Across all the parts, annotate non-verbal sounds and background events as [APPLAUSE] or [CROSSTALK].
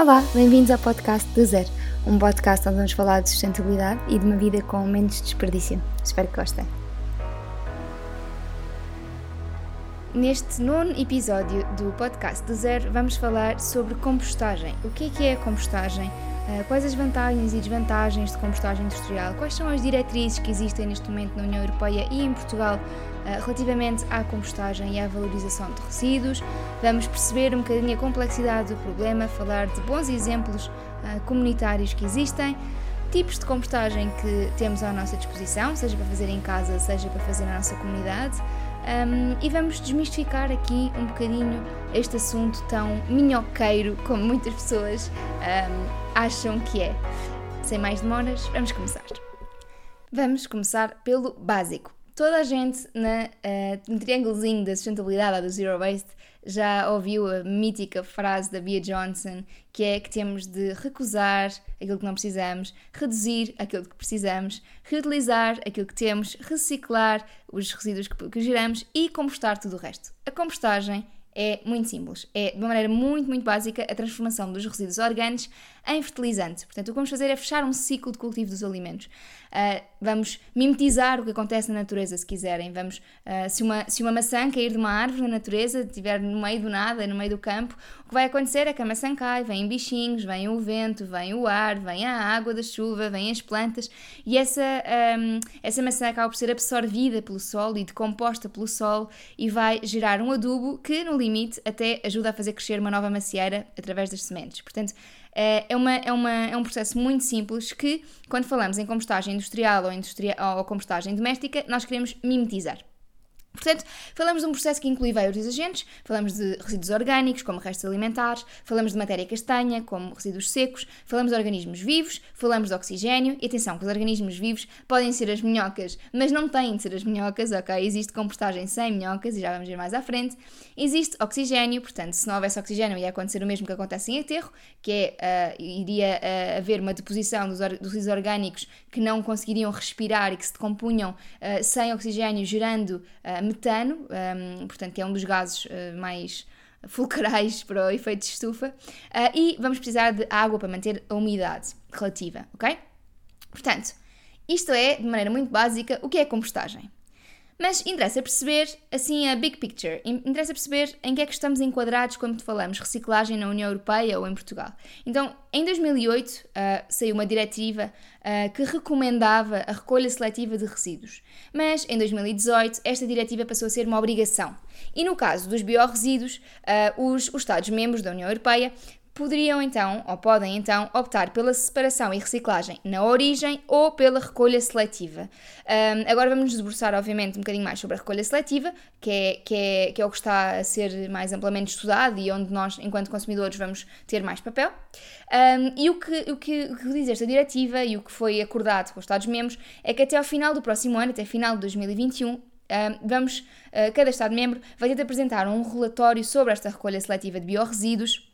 Olá, bem-vindos ao podcast do Zero, um podcast onde vamos falar de sustentabilidade e de uma vida com menos desperdício. Espero que gostem. Neste nono episódio do podcast do Zero, vamos falar sobre compostagem. O que é que é a compostagem? Eh, quais as vantagens e desvantagens de compostagem industrial? Quais são as diretrizes que existem neste momento na União Europeia e em Portugal relativamente à compostagem e à valorização de resíduos. Vamos perceber um bocadinho a complexidade do problema, falar de bons exemplos eh, comunitários que existem, tipos de compostagem que temos à nossa disposição, seja para fazer em casa, seja para fazer na nossa comunidade. Um, e vamos desmistificar aqui um bocadinho este assunto tão minhoqueiro como muitas pessoas um, acham que é. Sem mais demoras, vamos começar. Vamos começar pelo básico. Toda a gente na, uh, no triângulozinho da sustentabilidade, do Zero Waste, já ouviu a mítica frase da Bia Johnson, que é que temos de recusar aquilo que não precisamos, reduzir aquilo que precisamos, reutilizar aquilo que temos, reciclar os resíduos que, que geramos e compostar tudo o resto. A compostagem é muito simples. É, de uma maneira muito, muito básica, a transformação dos resíduos orgânicos em fertilizante. Portanto, o que vamos fazer é fechar um ciclo de cultivo dos alimentos. Uh, vamos mimetizar o que acontece na natureza, se quiserem. Vamos, uh, se, uma, se uma maçã cair de uma árvore na natureza, estiver no meio do nada, no meio do campo, o que vai acontecer é que a maçã cai, vêm bichinhos, vem o vento, vem o ar, vem a água da chuva, vêm as plantas e essa, um, essa maçã acaba por ser absorvida pelo solo e decomposta pelo solo e vai gerar um adubo que, no limite, até ajuda a fazer crescer uma nova macieira através das sementes. Portanto, eh, é, uma, é, uma, é um processo muito simples que, quando falamos em compostagem industrial ou, ou compostagem doméstica, nós queremos mimetizar. Portanto, falamos de um processo que inclui vários agentes, falamos de resíduos orgânicos, como restos alimentares, falamos de matéria castanha, como resíduos secos, falamos de organismos vivos, falamos de oxigênio, e atenção que os organismos vivos podem ser as minhocas, mas não têm de ser as minhocas, ok? Existe compostagem sem minhocas, e já vamos ver mais à frente. Existe oxigênio, portanto, se não houvesse oxigênio ia acontecer o mesmo que acontece em aterro, que é, uh, iria uh, haver uma deposição dos, dos resíduos orgânicos que não conseguiriam respirar e que se decompunham uh, sem oxigênio, gerando metano, um, portanto, que é um dos gases uh, mais [LAUGHS] fulcrais para o efeito de estufa, uh, e vamos precisar de água para manter a umidade relativa, ok? Portanto, isto é, de maneira muito básica, o que é compostagem. Mas interessa perceber, assim, a big picture. Interessa perceber em que é que estamos enquadrados quando falamos reciclagem na União Europeia ou em Portugal. Então, em 2008, uh, saiu uma diretiva uh, que recomendava a recolha seletiva de resíduos. Mas, em 2018, esta diretiva passou a ser uma obrigação. E no caso dos biorresíduos, uh, os, os Estados-membros da União Europeia poderiam então, ou podem então, optar pela separação e reciclagem na origem ou pela recolha seletiva. Um, agora vamos nos debruçar, obviamente, um bocadinho mais sobre a recolha seletiva, que é, que, é, que é o que está a ser mais amplamente estudado e onde nós, enquanto consumidores, vamos ter mais papel. Um, e o que, o, que, o que diz esta diretiva e o que foi acordado com os Estados-membros é que até ao final do próximo ano, até final de 2021, vamos, uh, cada Estado-membro vai ter de apresentar um relatório sobre esta recolha seletiva de biorresíduos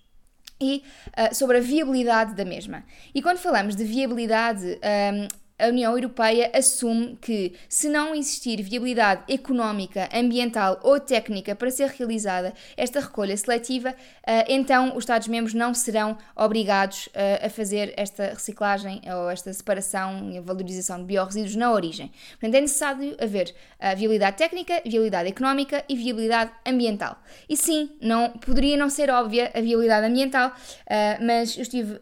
e uh, sobre a viabilidade da mesma. E quando falamos de viabilidade, um, a União Europeia assume que, se não existir viabilidade económica, ambiental ou técnica para ser realizada esta recolha seletiva, eh, então os Estados-membros não serão obrigados eh, a fazer esta reciclagem ou esta separação e valorização de biorresíduos na origem. Portanto, é necessário haver viabilidade técnica, viabilidade económica e viabilidade ambiental. E sim, não, poderia não ser óbvia a viabilidade ambiental, eh, mas eu estive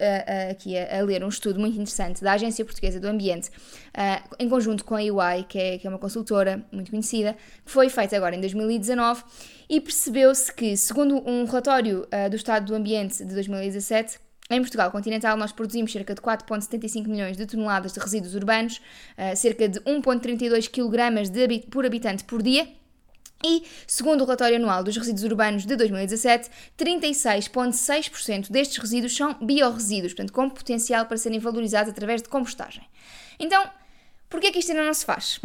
aqui a ler um estudo muito interessante da Agência Portuguesa do Ambiente uh, em conjunto com a EY, que é, que é uma consultora muito conhecida, que foi feita agora em 2019 e percebeu-se que, segundo um relatório uh, do Estado do Ambiente de 2017, em Portugal continental, nós produzimos cerca de 4,75 milhões de toneladas de resíduos urbanos, uh, cerca de 1,32 kg por habitante por dia, e, segundo o relatório anual dos resíduos urbanos de 2017, 36,6% destes resíduos são biorresíduos, portanto, com potencial para serem valorizados através de compostagem. Então, por que é que isto ainda não se faz?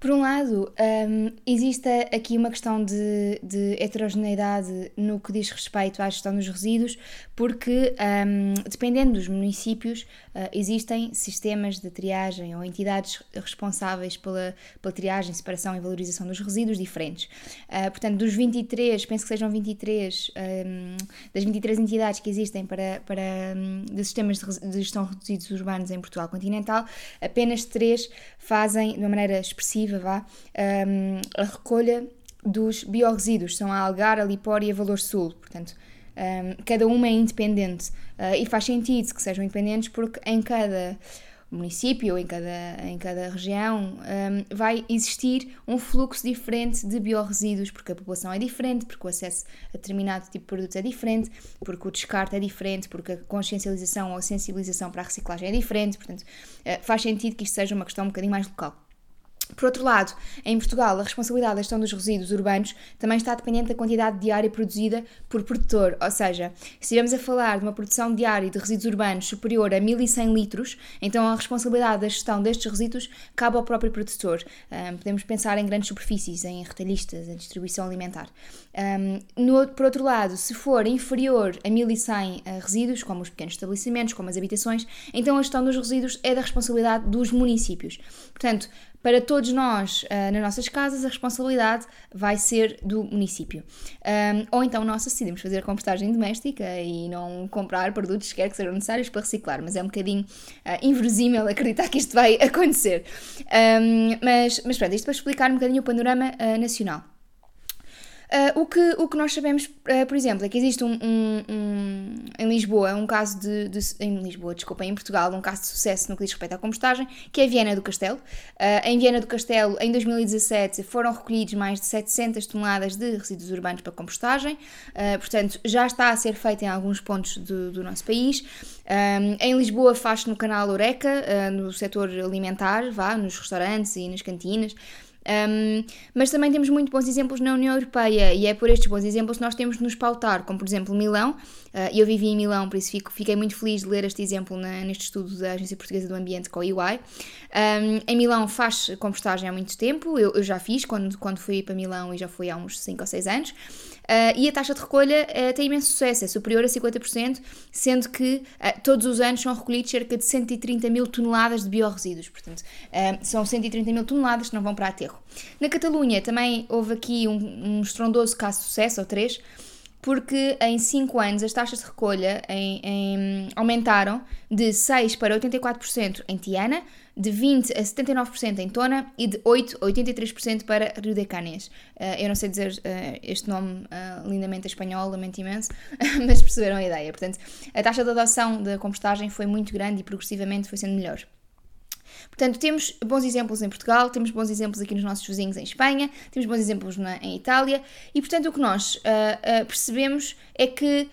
Por um lado, um, existe aqui uma questão de, de, heterogeneidade no que diz respeito à gestão dos resíduos, porque, um, dependendo dos municípios, uh, existem sistemas de triagem ou entidades responsáveis pela, pela triagem, separação e valorização dos resíduos diferentes. Uh, portanto, dos 23, penso que sejam 23, um, das 23 entidades que existem para, para um, de sistemas de, de gestão de resíduos urbanos em Portugal continental, apenas três fazem de uma maneira expressiva vá, um, a recolha dos biorresíduos, são a Algar, a Lipor e a Valor Sul, portanto, um, cada uma é independente uh, e faz sentido que sejam independentes porque em cada município, em cada, em cada região, um, vai existir um fluxo diferente de biorresíduos, porque a população é diferente, porque o acesso a determinado tipo de produto é diferente, porque o descarte é diferente, porque a consciencialização ou a sensibilização para a reciclagem é diferente, portanto, uh, faz sentido que isto seja uma questão um bocadinho mais local. Por outro lado, em Portugal, a responsabilidade da gestão dos resíduos urbanos também está dependente da quantidade diária produzida por produtor, ou seja, se estivermos a falar de uma produção diária de resíduos urbanos superior a 1100 litros, então a responsabilidade da gestão destes resíduos cabe ao próprio produtor. Um, podemos pensar em grandes superfícies, em retalhistas, em distribuição alimentar. Um, no, por outro lado, se for inferior a 1100 uh, resíduos, como os pequenos estabelecimentos, como as habitações, então a gestão dos resíduos é da responsabilidade dos municípios. Portanto, para todos nós, uh, nas nossas casas, a responsabilidade vai ser do município. Um, ou então nós decidimos fazer compostagem doméstica e não comprar produtos que quer que sejam necessários para reciclar, mas é um bocadinho uh, inverosímil acreditar que isto vai [LAUGHS] acontecer. Um, mas, mas pronto, isto para explicar um bocadinho o panorama uh, nacional. Uh, o, que, o que nós sabemos, uh, por exemplo, é que existe um, um, um, em Lisboa um caso de, de, Em Lisboa, desculpa, em Portugal, um caso de sucesso no que diz respeito à compostagem, que é Viena do Castelo. Uh, em Viena do Castelo, em 2017, foram recolhidos mais de 700 toneladas de resíduos urbanos para compostagem, portanto, já está a ser feito em alguns pontos do, do nosso país. Um, em Lisboa faz-se no canal Oreca, no setor alimentar, vá, nos restaurantes e nas cantinas. Um, mas também temos muito bons exemplos na União Europeia e é por estes bons exemplos que nós temos de nos pautar, como por exemplo Milão. Uh, eu vivi em Milão, por isso fico, fiquei muito feliz de ler este exemplo na, neste estudo da Agência Portuguesa do Ambiente com a EY. Um, em Milão faz compostagem há muito tempo, eu, eu, já fiz quando, quando fui para Milão e já fui há uns 5 ou 6 anos. Uh, e a taxa de recolha uh, tem imenso sucesso, é superior a 50%, sendo que uh, todos os anos são recolhidos cerca de 130 mil toneladas de biorresíduos. Portanto, são 130 mil toneladas que não vão para aterro. Na Catalunha também houve aqui um, um estrondoso caso de sucesso, ou três, porque em 5 anos as taxas de recolha em, em, aumentaram de 6 para 84% em Tiana, de 20 a 79% em Tona e de 8 a 83% para Rio de Canes. Uh, eu não sei dizer uh, este nome uh, lindamente espanhol, lamento imenso, [LAUGHS] mas perceberam a ideia. Portanto, a taxa de adoção da compostagem foi muito grande e progressivamente foi sendo melhor. Portanto, temos bons exemplos em Portugal, temos bons exemplos aqui nos nossos vizinhos em Espanha, temos bons exemplos na, em Itália, e portanto o que nós uh, uh, percebemos é que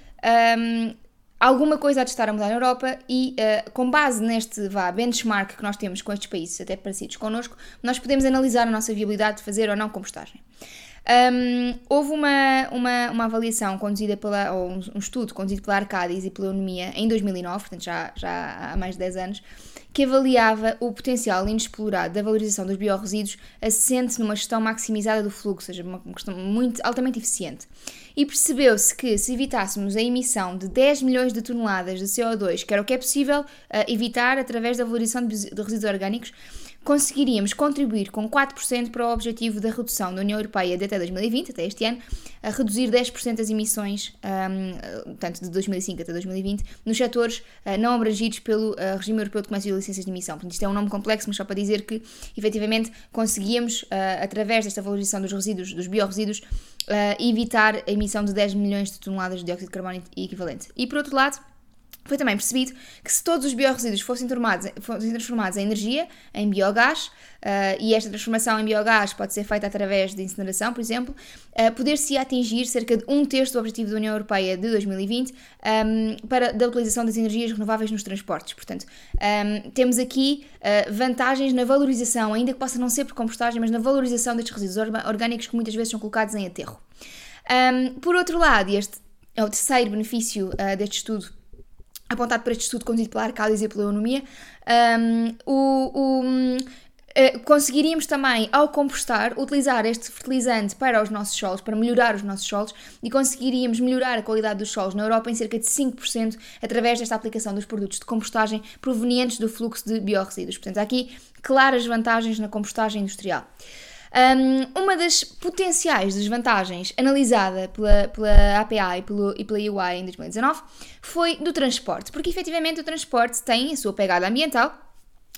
um, alguma coisa há de estar a mudar na Europa e uh, com base neste vá, benchmark que nós temos com estes países até parecidos connosco, nós podemos analisar a nossa viabilidade de fazer ou não compostagem. Um, houve uma, uma, uma avaliação conduzida pela, ou um, estudo conduzido pela Arcadis e pela Economia em 2009, portanto já, já há mais de 10 anos, que avaliava o potencial inexplorado da valorização dos biorresíduos assente numa gestão maximizada do fluxo, ou seja, uma questão muito altamente eficiente. E percebeu-se que se evitássemos a emissão de 10 milhões de toneladas de CO2, que era o que é possível uh, evitar através da valorização de resíduos orgânicos, conseguiríamos contribuir com 4% para o objetivo da redução da União Europeia de até 2020, até este ano, a reduzir 10% as emissões, um, tanto de 2005 até 2020, nos setores uh, não abrangidos pelo uh, Regime Europeu de Comércio e Licenças de Emissão. Portanto, isto é um nome complexo, mas só para dizer que, efetivamente, conseguíamos, uh, através desta valorização dos resíduos, dos biorresíduos, evitar a emissão de 10 milhões de toneladas de dióxido de carbono equivalente. E, por outro lado, foi também percebido que se todos os biorresíduos fossem, fossem transformados em energia, em biogás, uh, e esta transformação em biogás pode ser feita através de incineração, por exemplo, uh, poder-se atingir cerca de um terço do objetivo da União Europeia de 2020 um, para, da utilização das energias renováveis nos transportes. Portanto, um, temos aqui uh, vantagens na valorização, ainda que possa não ser por compostagem, mas na valorização destes resíduos orgânicos que muitas vezes são colocados em aterro. Um, por outro lado, este é o terceiro benefício deste estudo apontado para este estudo conduzido pela Arcadis e pela Economia, um, o, o, Uh, conseguiríamos também, ao compostar, utilizar este fertilizante para os nossos solos, para melhorar os nossos solos, e conseguiríamos melhorar a qualidade dos solos na Europa em cerca de 5% através desta aplicação dos produtos de compostagem provenientes do fluxo de biorresíduos. Portanto, há aqui claras vantagens na compostagem industrial. Um, uma das potenciais desvantagens analisada pela, pela APA e, pelo, e pela UI em 2019 foi do transporte, porque efetivamente o transporte tem a sua pegada ambiental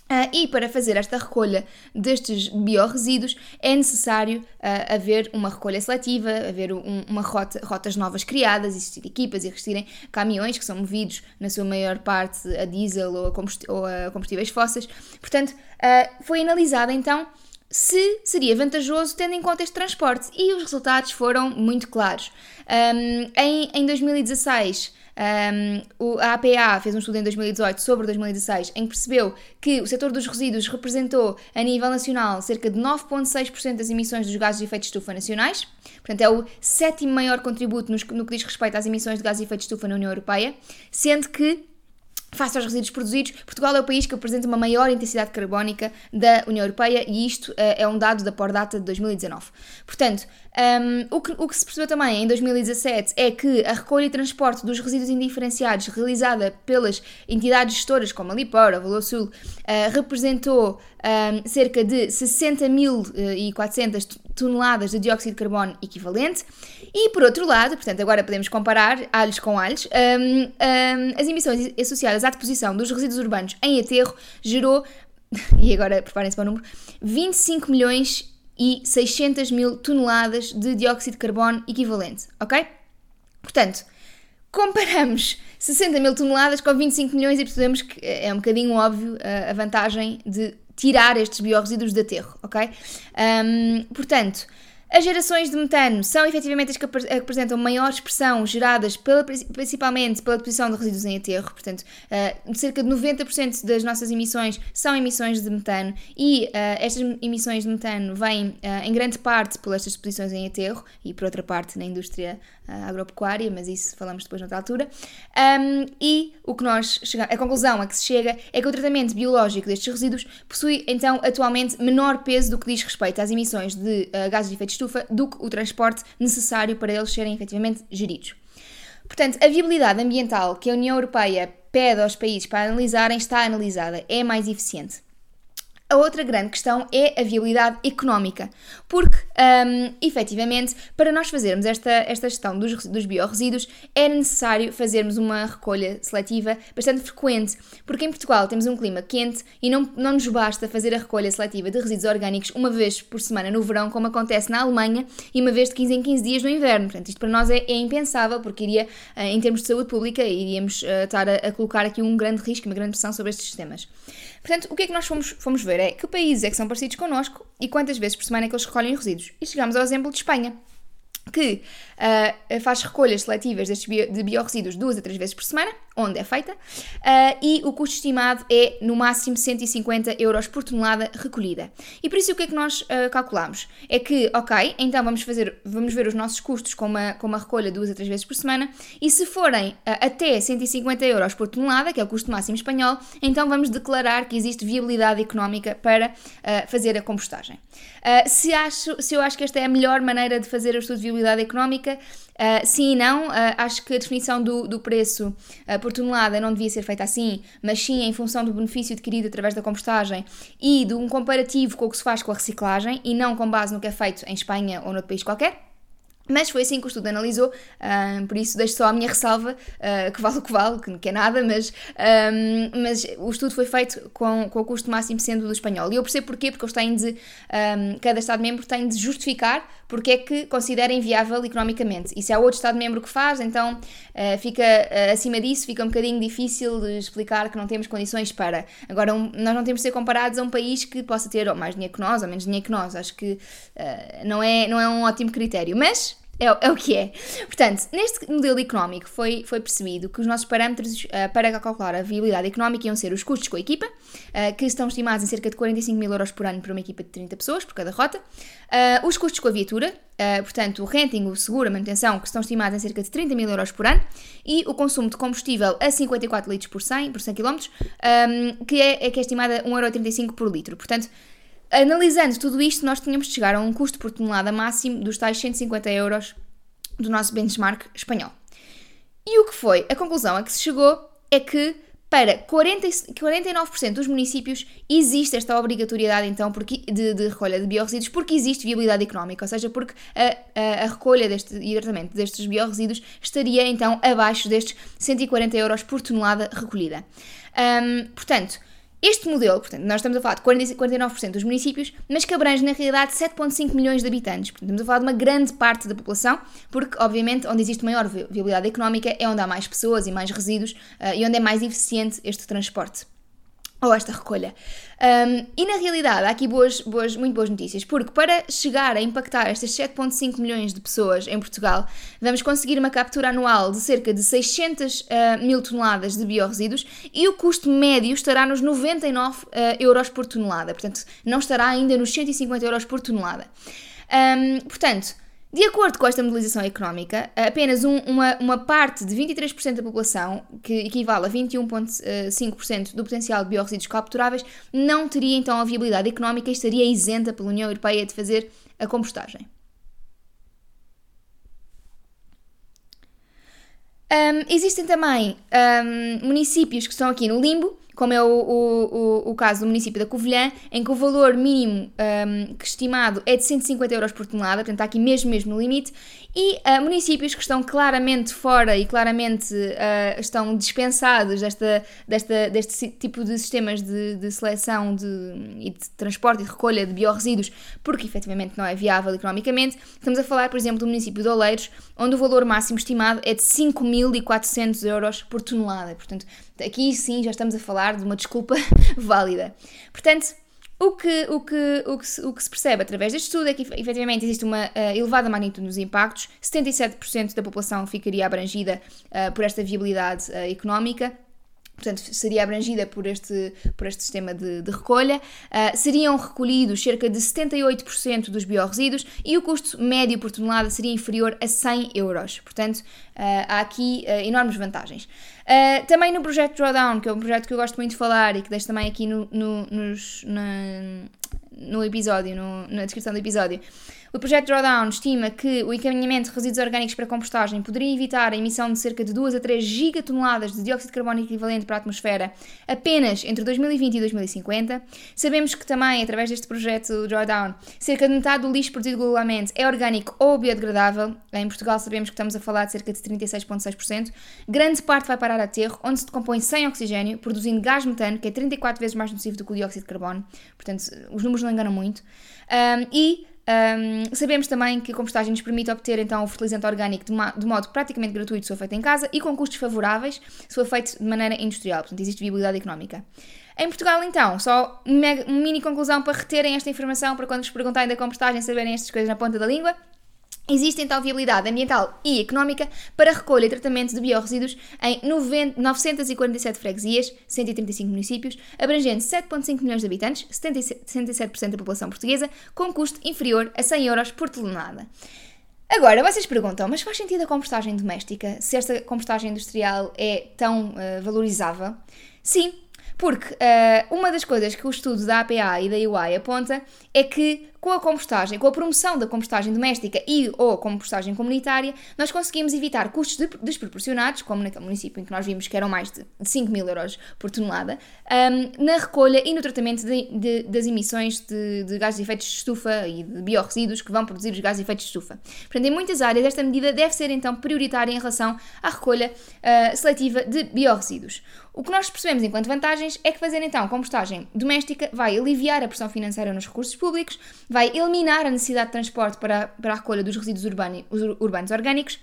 Uh, e para fazer esta recolha destes biorresíduos é necessário uh, haver uma recolha seletiva, haver um, uma rota, rotas novas criadas, existir equipas, existirem caminhões que são movidos, na sua maior parte, a diesel ou a, ou a combustíveis fósseis. Portanto, uh, foi analisada então se seria vantajoso tendo em conta este transporte e os resultados foram muito claros. Um, em, em 2016 um, a APA fez um estudo em 2018 sobre 2016 em que percebeu que o setor dos resíduos representou a nível nacional cerca de 9,6% das emissões dos gases de efeito de estufa nacionais. Portanto, é o sétimo maior contributo no, no que diz respeito às emissões de gases de efeito de estufa na União Europeia, sendo que Face aos resíduos produzidos, Portugal é o país que apresenta uma maior intensidade carbónica da União Europeia e isto uh, é um dado da Pordata de 2019. Portanto, um, o, que, o que se percebeu também em 2017 é que a recolha e transporte dos resíduos indiferenciados realizada pelas entidades gestoras como a Lipor, a Valor uh, representou um, cerca de 60.400 toneladas de dióxido de carbono equivalente. E por outro lado, portanto, agora podemos comparar alhos com alhos, um, as emissões associadas à deposição dos resíduos urbanos em aterro gerou, [LAUGHS] e agora preparem-se para o número, 25 milhões e 600 mil toneladas de dióxido de carbono equivalente, ok? Portanto, comparamos [LAUGHS] 60 mil toneladas com 25 milhões e percebemos que é um bocadinho óbvio uh, a vantagem de tirar estes biorresíduos de aterro, ok? Um, portanto, as gerações de metano são efetivamente as que apresentam maior expressão geradas pela, principalmente pela deposição de resíduos em aterro, portanto, uh, cerca de 90% das nossas emissões são emissões de metano e uh, estas emissões de metano vêm uh, em grande parte por estas deposições em aterro e por outra parte na indústria agropecuária, mas isso falamos depois noutra altura. Um, e o que nós chegamos, a conclusão a que se chega é que o tratamento biológico destes resíduos possui então atualmente menor peso do que diz respeito às emissões de gases de efeito de estufa do que o transporte necessário para eles serem efetivamente geridos. Portanto, a viabilidade ambiental que a União Europeia pede aos países para analisarem está analisada, é mais eficiente. A outra grande questão é a viabilidade económica, porque, um, efetivamente, para nós fazermos esta, esta gestão dos, dos biorresíduos, é necessário fazermos uma recolha seletiva bastante frequente, porque em Portugal temos um clima quente e não, não nos basta fazer a recolha seletiva de resíduos orgânicos uma vez por semana no verão, como acontece na Alemanha, e uma vez de 15 em 15 dias no inverno. Portanto, isto para nós é, é impensável, porque iria, eh, em termos de saúde pública, iríamos uh, estar a, a colocar aqui um grande risco, uma grande pressão sobre estes sistemas. Portanto, o que é que nós fomos, fomos ver é que países é que são parecidos connosco e quantas vezes por semana é que eles recolhem resíduos. E chegamos ao exemplo de Espanha que uh, faz recolhas seletivas destes bio, de biorresíduos duas a três vezes por semana, onde é feita, uh, e o custo estimado é no máximo 150 euros por tonelada recolhida. E por isso o que é que nós uh, calculamos? É que, ok, então vamos, fazer, vamos ver os nossos custos com uma, com uma recolha duas a três vezes por semana, e se forem até 150 euros por tonelada, que é o custo máximo espanhol, então vamos declarar que existe viabilidade económica para fazer a compostagem. se, acho, se eu acho que esta é a melhor maneira de fazer o estudo de viabilidade económica, uh, sim e não. Uh, acho que a definição do, do preço uh, por tonelada não devia ser feita assim, mas sim em função do benefício adquirido através da compostagem e de um comparativo com o que se faz com a reciclagem e não com base no que é feito em Espanha ou noutro país qualquer. Mas foi assim que o estudo analisou, uh, por isso deixo só a minha ressalva, uh, que vale o que vale, que, que é nada, mas, um, mas o estudo foi feito com, com o custo máximo sendo do espanhol. E eu percebo porquê, porque eles têm de, um, cada Estado-membro tem de justificar porque é que considera inviável economicamente. E se há outro Estado-membro que faz, então uh, fica acima disso, fica um bocadinho difícil de explicar que não temos condições para. Agora, um, nós não temos de ser comparados a um país que possa ter ou mais dinheiro que nós, ou menos dinheiro que nós. Acho que não, é, não é um ótimo critério. Mas é, é, o que é. Portanto, neste modelo económico foi, foi percebido que os nossos parâmetros uh, para calcular a viabilidade económica iam ser os custos com a equipa, uh, que estão estimados em cerca de 45 mil euros por ano para uma equipa de 30 pessoas, por cada rota, uh, os custos com a viatura, portanto, o renting, o seguro, a manutenção, que estão estimados em cerca de 30 mil euros por ano, e o consumo de combustível a 54 litros por 100, por 100 km, um, que, é, é, que é estimada 1,35€ por litro. Portanto, Analisando tudo isto, nós tínhamos de chegar a um custo por tonelada máximo dos tais 150 euros do nosso benchmark espanhol. E o que foi? A conclusão a que se chegou é que para 40, 49% dos municípios existe esta obrigatoriedade então porque, de, de, recolha de biorresíduos porque existe viabilidade económica, ou seja, porque a, a, a recolha deste, e tratamento destes biorresíduos estaria então abaixo destes 140 euros por tonelada recolhida. Um, portanto, este modelo, portanto, nós estamos a falar de 40, 49% dos municípios, mas que abrange na realidade 7,5 milhões de habitantes. Portanto, estamos a falar de uma grande parte da população, porque, obviamente, onde existe maior viabilidade económica é onde há mais pessoas e mais resíduos uh, e onde é mais eficiente este transporte ou esta recolha. Um, e na realidade há aqui boas, boas, muito boas notícias, porque para chegar a impactar estas 7,5 milhões de pessoas em Portugal, vamos conseguir uma captura anual de cerca de 600 uh, mil toneladas de biorresíduos e o custo médio estará nos 99 uh, euros por tonelada, portanto não estará ainda nos 150 euros por tonelada. Um, portanto, de acordo com esta modelização económica, apenas um, uma, uma parte de 23% da população, que equivale a 21,5% do potencial de biorresíduos capturáveis, não teria então a viabilidade económica e estaria isenta pela União Europeia de fazer a compostagem. Um, existem também um, municípios que estão aqui no limbo, como é o, o, o, caso do município da Covilhã, em que o valor mínimo um, estimado é de 150 euros por tonelada, portanto está aqui mesmo, mesmo no limite, e uh, municípios que estão claramente fora e claramente uh, estão dispensados desta, desta, deste tipo de sistemas de, de seleção de, e de transporte e de recolha de biorresíduos, porque efetivamente não é viável economicamente. Estamos a falar, por exemplo, do município de Oleiros, onde o valor máximo estimado é de 5.400 euros por tonelada. Portanto, aqui sim já estamos a falar de uma desculpa [LAUGHS] válida. Portanto, o que, o, que, o, que se, o que se percebe através deste estudo é que efetivamente existe uma uh, elevada magnitude nos impactos, 77% da população ficaria abrangida uh, por esta viabilidade uh, económica portanto, seria abrangida por este, por este sistema de, de recolha. Uh, seriam recolhidos cerca de 78% dos biorresíduos e o custo médio por tonelada seria inferior a 100 euros. Portanto, uh, há aqui uh, enormes vantagens. também no projeto Drawdown, que é um projeto que eu gosto muito de falar e que deixo também aqui no, no, nos, na, no episódio, no, na descrição do episódio. O projeto Drawdown estima que o encaminhamento de resíduos orgânicos para compostagem poderia evitar a emissão de cerca de 2 a 3 gigatoneladas de dióxido de carbono equivalente para a atmosfera apenas entre 2020 e 2050. Sabemos que também, através deste projeto Drawdown, cerca de metade do lixo produzido globalmente é orgânico ou biodegradável. Em Portugal sabemos que estamos a falar de cerca de 36,6%. Grande parte vai parar a aterro, onde se decompõe sem oxigênio, produzindo gás metano, que é 34 vezes mais nocivo do que o dióxido de carbono. Portanto, os números não enganam muito. Um, e um, sabemos também que a compostagem nos permite obter então o fertilizante orgânico de, de, modo praticamente gratuito se for feito em casa e com custos favoráveis se for feito de maneira industrial, portanto existe viabilidade económica. Em Portugal, então, só uma mini conclusão para reterem esta informação para quando vos perguntarem da compostagem saberem estas coisas na ponta da língua. Existe então viabilidade ambiental e económica para recolha e tratamento de biorresíduos em 90, 947 freguesias, 135 municípios, abrangendo 7,5 milhões de habitantes, 77% da população portuguesa, com custo inferior a 100 euros por tonelada. Agora, vocês perguntam, mas faz sentido a compostagem doméstica se esta compostagem industrial é tão uh, valorizável? Sim, porque uh, uma das coisas que o estudo da APA e da UI aponta é que com a compostagem, com a promoção da compostagem doméstica e ou compostagem comunitária, nós conseguimos evitar custos desproporcionados, como naquele município em que nós vimos que eram mais de 5 mil euros por tonelada, um, na recolha e no tratamento de, de, das emissões de, de gases de efeito de estufa e de biorresíduos que vão produzir os gases de efeito de estufa. Portanto, em muitas áreas, esta medida deve ser então prioritária em relação à recolha uh, seletiva de biorresíduos. O que nós percebemos enquanto vantagens é que fazer então compostagem doméstica vai aliviar a pressão financeira nos recursos públicos, vai eliminar a necessidade de transporte para, para a recolha dos resíduos urbani, urbanos orgânicos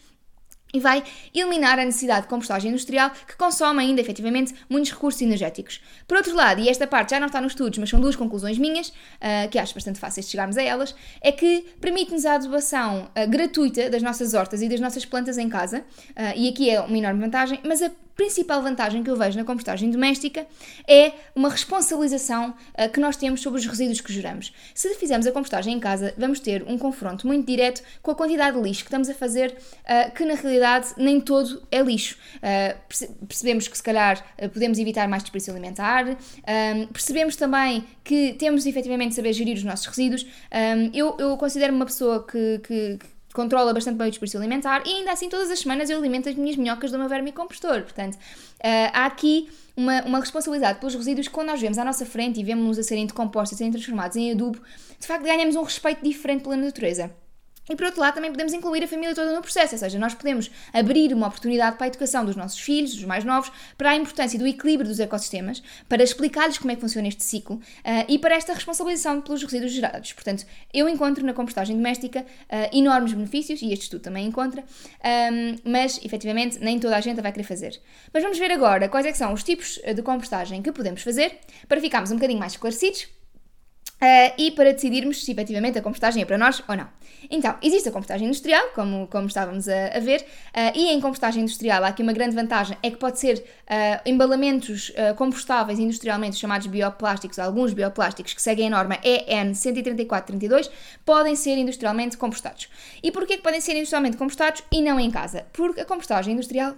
e vai eliminar a necessidade de compostagem industrial que consome ainda efetivamente muitos recursos energéticos. Por outro lado, e esta parte já não está nos estudos, mas são duas conclusões minhas, uh, que acho bastante fáceis de chegarmos a elas, é que permite-nos a adubação uh, gratuita das nossas hortas e das nossas plantas em casa, uh, e aqui é uma enorme vantagem, mas a principal vantagem que eu vejo na compostagem doméstica é uma responsabilização uh, que nós temos sobre os resíduos que geramos. Se fizermos a compostagem em casa, vamos ter um confronto muito direto com a quantidade de lixo que estamos a fazer, uh, que na realidade nem todo é lixo. Uh, percebemos que se calhar podemos evitar mais desperdício alimentar, percebemos também que temos efetivamente de saber gerir os nossos resíduos. Um, eu, eu considero uma pessoa que, que, que controla bastante bem o desperdício alimentar e ainda assim todas as semanas eu alimento as minhas minhocas do meu vermicompostor. Portanto, uh, há aqui uma, uma responsabilidade pelos resíduos que quando nós vemos à nossa frente e vemos-nos a serem decompostos, a serem transformados em adubo, de facto ganhamos um respeito diferente pela natureza. E por outro lado, também podemos incluir a família toda no processo, ou seja, nós podemos abrir uma oportunidade para a educação dos nossos filhos, dos mais novos, para a importância do equilíbrio dos ecossistemas, para explicar-lhes como é que funciona este ciclo uh, e para esta responsabilização pelos resíduos gerados. Portanto, eu encontro na compostagem doméstica uh, enormes benefícios, e este estudo também encontra, um, mas efetivamente nem toda a gente vai querer fazer. Mas vamos ver agora quais é são os tipos de compostagem que podemos fazer para ficarmos um bocadinho mais esclarecidos Uh, e para decidirmos se efetivamente a compostagem é para nós ou não. Então, existe a compostagem industrial, como, como estávamos a, a ver, uh, e em compostagem industrial há aqui uma grande vantagem, é que pode ser uh, embalamentos compostáveis industrialmente chamados bioplásticos, alguns bioplásticos que seguem a norma EN 13432, podem ser industrialmente compostados. E porquê que podem ser industrialmente compostados e não em casa? Porque a compostagem industrial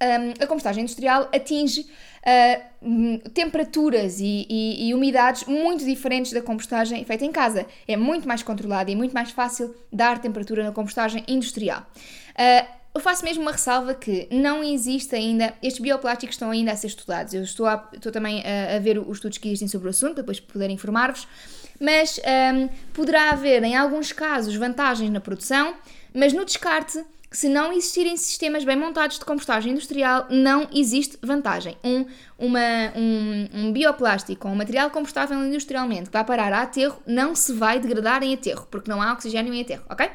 um, a compostagem industrial atinge uh, temperaturas e, e, e, umidades muito diferentes da compostagem feita em casa. É muito mais controlada e muito mais fácil dar temperatura na compostagem industrial. Uh, eu faço mesmo uma ressalva que não existe ainda, estes bioplásticos estão ainda a ser estudados. Eu estou, a, estou também a, a, ver os estudos que existem sobre o assunto, depois poder informar-vos, mas um, poderá haver em alguns casos vantagens na produção, mas no descarte se não existirem sistemas bem montados de compostagem industrial, não existe vantagem. Um, uma, um, um bioplástico um material compostável industrialmente que vai parar a aterro não se vai degradar em aterro, porque não há oxigênio em aterro, ok?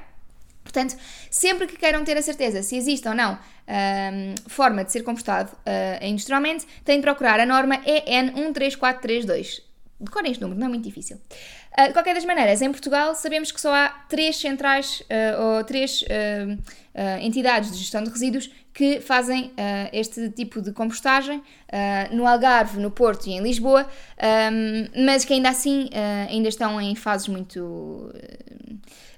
Portanto, sempre que queiram ter a certeza se existe ou não um, forma de ser compostado uh, industrialmente, têm de procurar a norma EN 13432. Decorem este número, não é muito difícil. Uh, de qualquer das maneiras, em Portugal sabemos que só há três centrais uh, ou três uh, entidades de gestão de resíduos que fazem este tipo de compostagem no Algarve, no Porto e em Lisboa, um, mas que ainda assim ainda estão em fases muito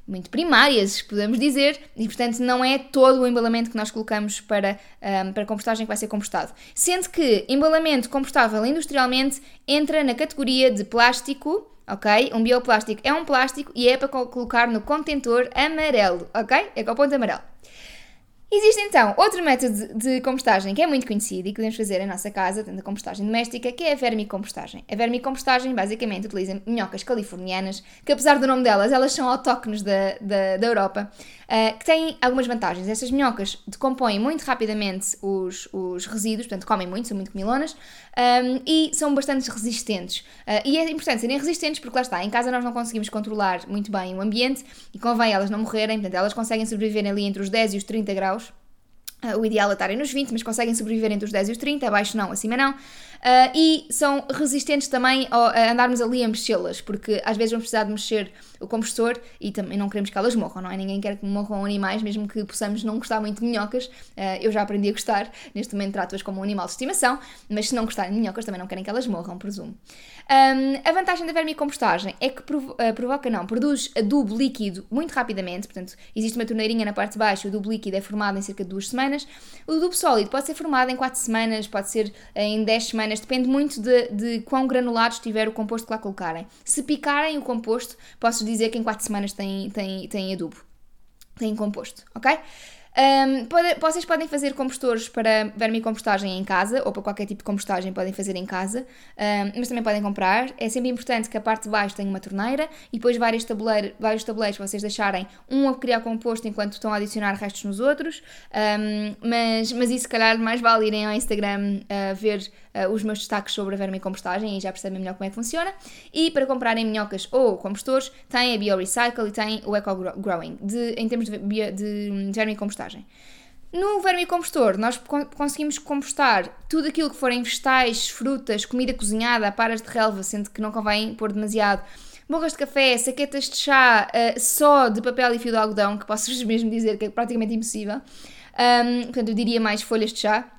muito primárias, podemos dizer, e portanto não é todo o embalamento que nós colocamos para, um, para compostagem que vai ser compostado. Sendo que embalamento compostável industrialmente entra na categoria de plástico, ok? Um bioplástico é um plástico e é para colocar no contentor amarelo, ok? É com o ponto amarelo. Existe então outro método de compostagem que é muito conhecido e que podemos fazer em nossa casa, tendo a compostagem doméstica, que é a vermicompostagem. A vermicompostagem basicamente utiliza minhocas californianas, que apesar do nome delas, elas são autóctones da, da, da Europa, uh, que têm algumas vantagens. Estas minhocas decompõem muito rapidamente os, os resíduos, portanto comem muito, são muito comilonas, um, ehm, e são bastante resistentes. Uh, e é importante serem resistentes porque lá está, em casa nós não conseguimos controlar muito bem o ambiente e convém elas não morrerem, portanto elas conseguem sobreviver ali entre os 10 e os 30 graus Uh, o ideal é estarem nos 20, mas conseguem sobreviver entre os 10 e os 30, abaixo não, acima não. Uh, e são resistentes também a andarmos ali a mexê-las, porque às vezes vamos precisar de mexer o compostor e também não queremos que elas morram, não é? Ninguém quer que morram animais, mesmo que possamos não gostar muito de minhocas. Uh, eu já aprendi a gostar, neste momento trato-as como um animal de estimação, mas se não gostarem de minhocas também não querem que elas morram, presumo. Um, a vantagem da vermicompostagem é que provo uh, provoca, não, produz adubo líquido muito rapidamente, portanto, existe uma torneirinha na parte de baixo, o adubo líquido é formado em cerca de duas semanas. O adubo sólido pode ser formado em 4 semanas, pode ser em 10 semanas depende muito de, de quão granulado estiver o composto que lá colocarem. Se picarem o composto, posso dizer que em 4 semanas tem, tem, tem adubo, tem composto, ok? Um, pode, vocês podem fazer compostores para vermicompostagem em casa ou para qualquer tipo de compostagem podem fazer em casa, um, mas também podem comprar. É sempre importante que a parte de baixo tenha uma torneira e depois vários tabuleiros, vários tabuleiros vocês deixarem um a criar composto enquanto estão a adicionar restos nos outros. Um, mas, mas isso, se calhar, mais vale irem ao Instagram uh, ver uh, os meus destaques sobre a vermicompostagem e já percebem melhor como é que funciona. E para comprarem minhocas ou compostores, tem a BioRecycle e tem o Eco Growing, de, em termos de, de, de vermicompostagem. No vermicompostor, nós conseguimos compostar tudo aquilo que forem vegetais, frutas, comida cozinhada, paras de relva, sendo que não convém pôr demasiado, borras de café, saquetas de chá, uh, só de papel e fio de algodão, que posso-vos [LAUGHS] mesmo dizer que é praticamente impossível. Um, portanto, eu diria mais folhas de chá.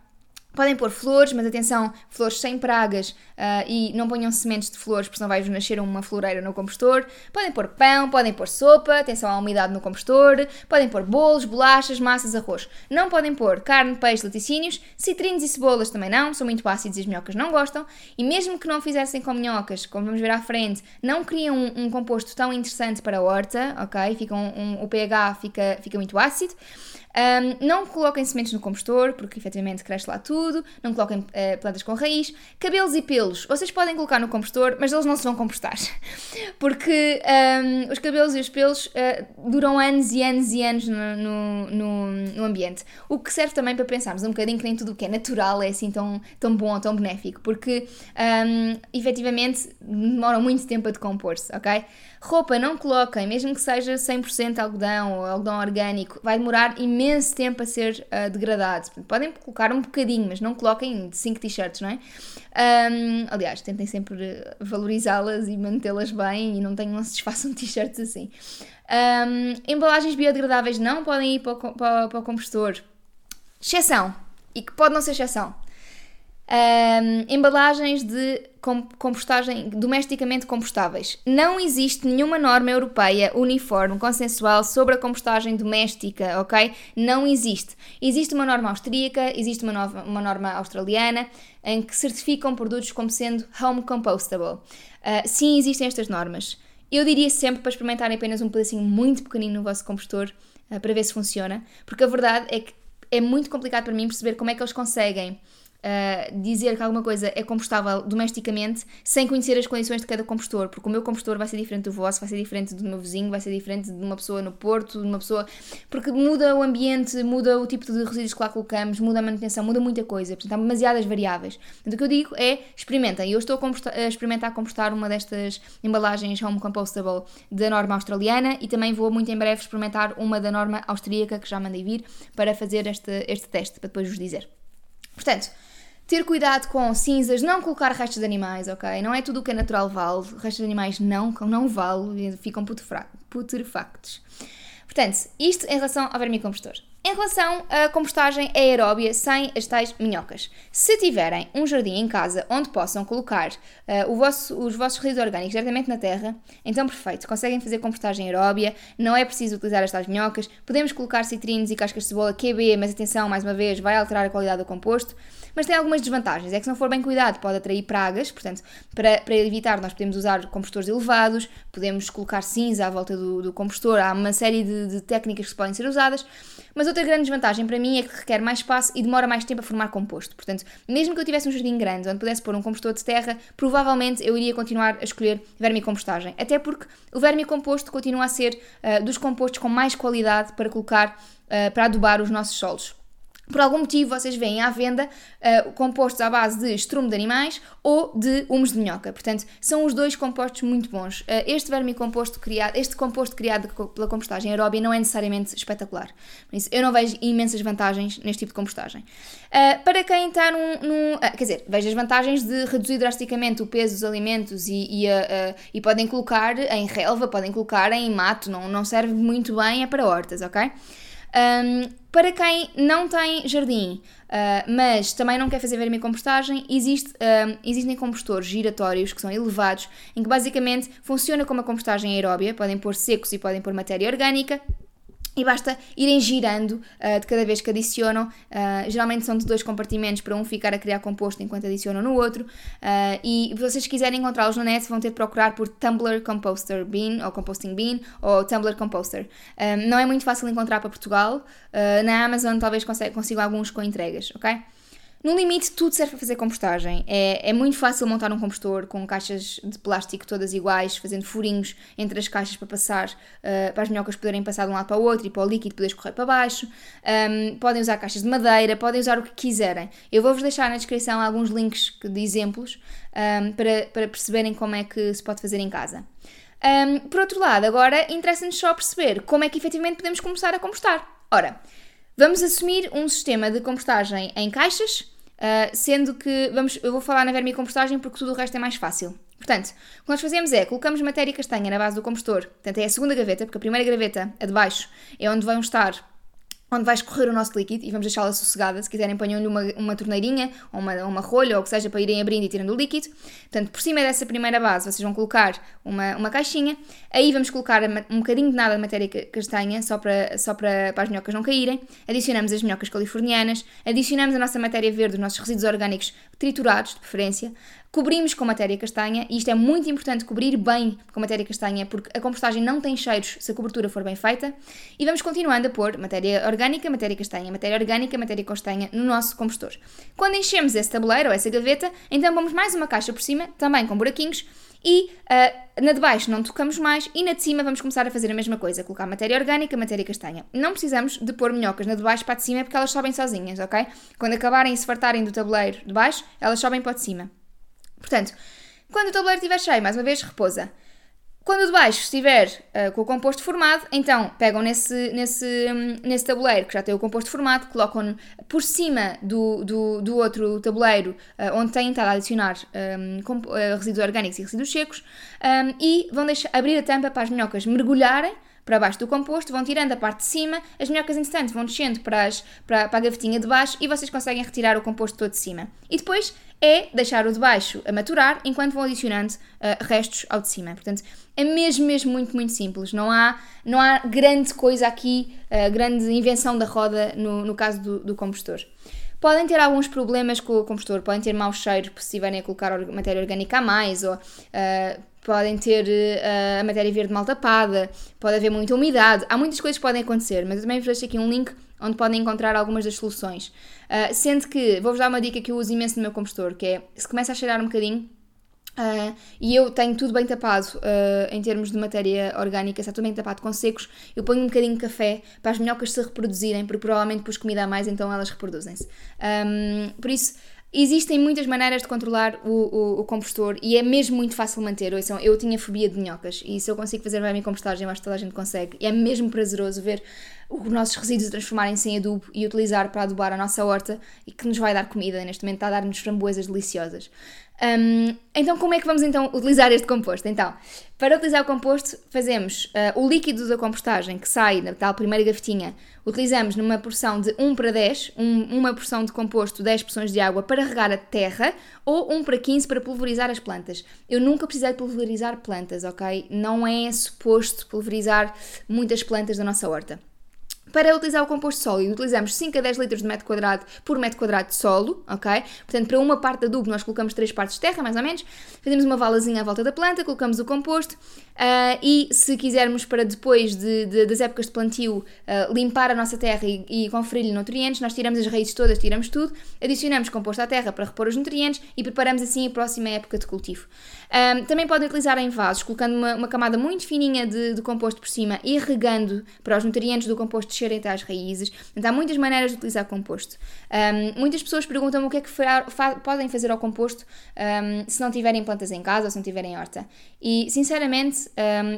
Podem pôr flores, mas atenção, flores sem pragas uh, e não ponham sementes de flores, porque senão vai nascer uma floreira no compostor. Podem pôr pão, podem pôr sopa, atenção à umidade no compostor. Podem pôr bolos, bolachas, massas, arroz. Não podem pôr carne, peixe, laticínios, citrinos e cebolas também não, são muito ácidos e as minhocas não gostam. E mesmo que não fizessem com minhocas, como vamos ver à frente, não criam um, um composto tão interessante para a horta, ok? Fica um, um, o pH fica, fica muito ácido. Um, não coloquem sementes no compostor, porque efetivamente cresce lá tudo. Não coloquem uh, plantas com raiz. Cabelos e pelos, vocês podem colocar no compostor, mas eles não se vão compostar. [LAUGHS] Porque um, os cabelos e os pelos uh, duram anos e anos e anos no, no, no, ambiente. O que serve também para pensarmos um bocadinho que nem tudo o que é natural é assim tão, tão bom ou tão benéfico. Porque um, efetivamente demoram muito tempo a decompor-se, ok? Roupa não coloquem, mesmo que seja 100% algodão ou algodão orgânico, vai demorar imenso tempo a ser uh, degradado. Podem colocar um bocadinho, mas não coloquem 5 t-shirts, não é? Um, aliás, tentem sempre valorizá-las e mantê-las bem e não, tenham, se desfaçam t-shirts assim. Um, embalagens biodegradáveis não podem ir para o, para, para o compostor. Exceção, e que pode não ser exceção. Um, embalagens de compostagem domesticamente compostáveis. Não existe nenhuma norma europeia uniforme, consensual sobre a compostagem doméstica, ok? Não existe. Existe uma norma austríaca, existe uma, nova, uma norma australiana em que certificam produtos como sendo home compostable. Uh, sim, existem estas normas. Eu diria sempre para experimentarem apenas um pedacinho muito pequenino no vosso compostor uh, para ver se funciona, porque a verdade é que é muito complicado para mim perceber como é que eles conseguem uh, dizer que alguma coisa é compostável domesticamente sem conhecer as condições de cada compostor, porque o meu compostor vai ser diferente do vosso, vai ser diferente do meu vizinho, vai ser diferente de uma pessoa no Porto, de uma pessoa. porque muda o ambiente, muda o tipo de resíduos que lá colocamos, muda a manutenção, muda muita coisa, portanto há demasiadas variáveis. Então, o que eu digo é experimentem. Eu estou a, a experimentar compostar uma destas embalagens home compostable da norma australiana e também vou muito em breve experimentar uma da norma austríaca que já mandei vir para fazer este, este teste, para depois vos dizer. Portanto, ter cuidado com cinzas, não colocar restos de animais, ok? Não é tudo o que é natural vale. Restos de animais não, não vale, ficam putrefactos. Portanto, isto em relação ao vermicompostor. Em relação à compostagem aeróbia sem as tais minhocas. Se tiverem um jardim em casa onde possam colocar uh, vosso, os vossos resíduos orgânicos diretamente na terra, então perfeito, conseguem fazer compostagem aeróbia, não é preciso utilizar as tais minhocas, podemos colocar citrinos e cascas de cebola QB, mas atenção, mais uma vez, vai alterar a qualidade do composto mas tem algumas desvantagens. É que se não for bem cuidado, pode atrair pragas, portanto, para, para evitar, nós podemos usar compostores elevados, podemos colocar cinza à volta do, do compostor, há uma série de, de técnicas que podem ser usadas. Mas outra grande desvantagem para mim é que requer mais espaço e demora mais tempo a formar composto. Portanto, mesmo que eu tivesse um jardim grande onde pudesse pôr um compostor de terra, provavelmente eu iria continuar a escolher vermicompostagem. Até porque o vermicomposto continua a ser uh, dos compostos com mais qualidade para colocar, uh, para adubar os nossos solos. Por algum motivo, vocês veem à venda uh, compostos à base de estrume de animais ou de humus de minhoca. Portanto, são os dois compostos muito bons. Uh, este vermicomposto criado, este composto criado pela compostagem aeróbia não é necessariamente espetacular. Por isso, eu não vejo imensas vantagens neste tipo de compostagem. Uh, para quem está num. num quer dizer, vejo as vantagens de reduzir drasticamente o peso dos alimentos e, e, e podem colocar em relva, podem colocar em mato, não, não serve muito bem, é para hortas, ok? Um, para quem não tem jardim, uh, mas também não quer fazer vermicompostagem, existe, uh, existem compostores giratórios que são elevados, em que basicamente funciona como a compostagem aeróbia, podem pôr secos e podem pôr matéria orgânica, e basta irem girando uh, de cada vez que adicionam. Uh, geralmente são de dois compartimentos para um ficar a criar composto enquanto adicionam no outro. Uh, e se vocês quiserem encontrá-los na net, vão ter de procurar por Tumblr Composter Bean ou Composting Bean ou Tumblr Composter. não é muito fácil encontrar para Portugal. na Amazon talvez consigam alguns com entregas, ok? No limite, tudo serve para fazer compostagem. É, é muito fácil montar um compostor com caixas de plástico todas iguais, fazendo furinhos entre as caixas para passar, uh, para as minhocas poderem passar de um lado para o outro e para o líquido poder escorrer para baixo. Um, podem usar caixas de madeira, podem usar o que quiserem. Eu vou-vos deixar na descrição alguns links de exemplos um, para, para perceberem como é que se pode fazer em casa. Um, por outro lado, agora interessa-nos só perceber como é que efetivamente podemos começar a compostar. Ora, vamos assumir um sistema de compostagem em caixas Uh, sendo que, vamos, eu vou falar na vermicompostagem porque tudo o resto é mais fácil. Portanto, o que nós fazemos é, colocamos matéria castanha na base do compostor, portanto é a segunda gaveta, porque a primeira gaveta, a de baixo, é onde vão estar onde vai escorrer o nosso líquido e vamos deixá-la sossegada. Se quiserem, ponham-lhe uma, uma torneirinha ou uma, uma rolha ou o que seja para irem abrindo e tirando o líquido. Portanto, por cima dessa primeira base, vocês vão colocar uma, uma caixinha. Aí vamos colocar um bocadinho de nada de matéria castanha, só para, só para, para as minhocas não caírem. Adicionamos as minhocas californianas. Adicionamos a nossa matéria verde, os nossos resíduos orgânicos triturados, de preferência. Cobrimos com matéria castanha, e isto é muito importante cobrir bem com matéria castanha, porque a compostagem não tem cheiros se a cobertura for bem feita. E vamos continuando a pôr matéria orgânica, matéria castanha, matéria orgânica, matéria castanha no nosso compostor. Quando enchemos esse tabuleiro ou essa gaveta, então vamos mais uma caixa por cima, também com buraquinhos, e uh, na de baixo não tocamos mais e na de cima vamos começar a fazer a mesma coisa, colocar matéria orgânica, matéria castanha. Não precisamos de pôr minhocas na de baixo para de cima porque elas sobem sozinhas, ok? Quando acabarem e se fartarem do tabuleiro de baixo, elas sobem para de cima. Portanto, quando o tabuleiro estiver cheio, mais uma vez, repousa. Quando o de baixo estiver uh, com o composto formado, então pegam nesse, nesse, um, nesse tabuleiro que já tem o composto formado, colocam-no por cima do, do, do outro tabuleiro uh, onde têm estado a adicionar um, uh, resíduos orgânicos e resíduos secos um, e vão deixar, abrir a tampa para as minhocas mergulharem para baixo do composto, vão tirando a parte de cima, as minhocas entretanto vão descendo para, as, para, para a gavetinha de baixo e vocês conseguem retirar o composto todo de cima. E depois é deixar o de baixo a maturar enquanto vão adicionando uh, restos ao de cima. Portanto, é mesmo, mesmo muito, muito simples. Não há, não há grande coisa aqui, uh, grande invenção da roda no, no caso do, do compostor. Podem ter alguns problemas com o compostor, podem ter mau cheiro se estiverem a colocar matéria orgânica a mais, ou uh, podem ter uh, a matéria verde mal tapada, pode haver muita umidade, há muitas coisas que podem acontecer, mas eu também vos deixo aqui um link onde podem encontrar algumas das soluções. Uh, sendo que, vou-vos dar uma dica que eu uso imenso no meu compostor, que é, se começa a cheirar um bocadinho, Uh, e eu tenho tudo bem tapado uh, em termos de matéria orgânica, está tudo bem tapado com secos. Eu ponho um bocadinho de café para as minhocas se reproduzirem, porque provavelmente pus comida a mais, então elas reproduzem-se. Um, por isso, Existem muitas maneiras de controlar o, o, o, compostor e é mesmo muito fácil manter. Ouçam, eu tinha fobia de minhocas e se eu consigo fazer bem a minha compostagem, acho que toda a gente consegue. E é mesmo prazeroso ver os nossos resíduos transformarem-se em adubo e utilizar para adubar a nossa horta e que nos vai dar comida. Neste momento está a dar-nos framboesas deliciosas. Um, então, como é que vamos então utilizar este composto? Então, para utilizar o composto, fazemos uh, o líquido da compostagem que sai da tal primeira gavetinha, utilizamos numa porção de 1 para 10, um, uma porção de composto, 10 porções de água para regar a terra, ou 1 para 15 para pulverizar as plantas. Eu nunca precisei de pulverizar plantas, ok? Não é suposto pulverizar muitas plantas da nossa horta. Para utilizar o composto sólido, utilizamos 5 a 10 litros de metro quadrado por metro quadrado de solo, ok? Portanto, para uma parte de adubo nós colocamos 3 partes de terra, mais ou menos. Fazemos uma valazinha à volta da planta, colocamos o composto uh, e se quisermos para depois de, de, das épocas de plantio uh, limpar a nossa terra e, e conferir-lhe nutrientes, nós tiramos as raízes todas, tiramos tudo, adicionamos composto à terra para repor os nutrientes e preparamos assim a próxima época de cultivo. Um, também podem utilizar em vasos, colocando uma, uma camada muito fininha de, de, composto por cima e regando para os nutrientes do composto descerem até às raízes. Há muitas maneiras de utilizar composto. Um, muitas pessoas perguntam o que é que fa podem fazer ao composto um, se não tiverem plantas em casa ou se não tiverem horta. E, sinceramente,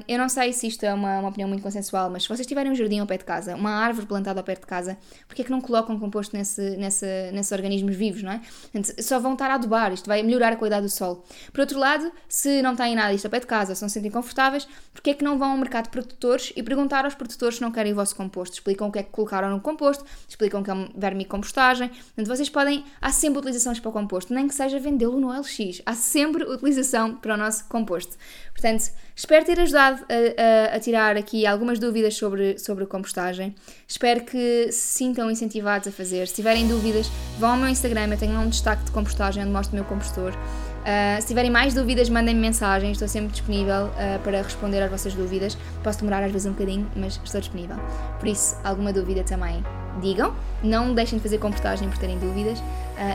eu não sei se isto é uma, uma, opinião muito consensual, mas se vocês tiverem um jardim ao pé de casa, uma árvore plantada ao pé de casa, porquê é que não colocam composto nesse, nesse, nesses organismos vivos, não é? Portanto, só vão estar a adubar, isto vai melhorar a qualidade do solo. Por outro lado, se não têm nada disto a pé de casa, se não se sentem confortáveis, porque é que não vão ao mercado de produtores e perguntar aos produtores se não querem o vosso composto? Explicam o que é que colocaram no composto, explicam que é um vermicompostagem. Portanto, vocês podem, há sempre utilizações para o composto, nem que seja vendê-lo no LX, há sempre utilização para o nosso composto. Portanto, espero ter ajudado a, a, a, tirar aqui algumas dúvidas sobre, sobre compostagem. Espero que se sintam incentivados a fazer. Se tiverem dúvidas, vão ao meu Instagram, eu tenho um destaque de compostagem onde mostro o meu compostor. Uh, se tiverem mais dúvidas, mandem-me mensagem, estou sempre disponível uh, para responder às vossas dúvidas. Posso demorar às vezes um bocadinho, mas estou disponível. Por isso, alguma dúvida também digam. Não deixem de fazer compostagem por terem dúvidas uh,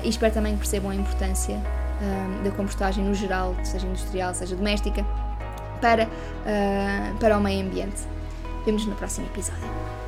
e espero também que percebam a importância da compostagem no geral, seja industrial, seja doméstica, para, para o meio ambiente. Vemo-nos no próximo episódio.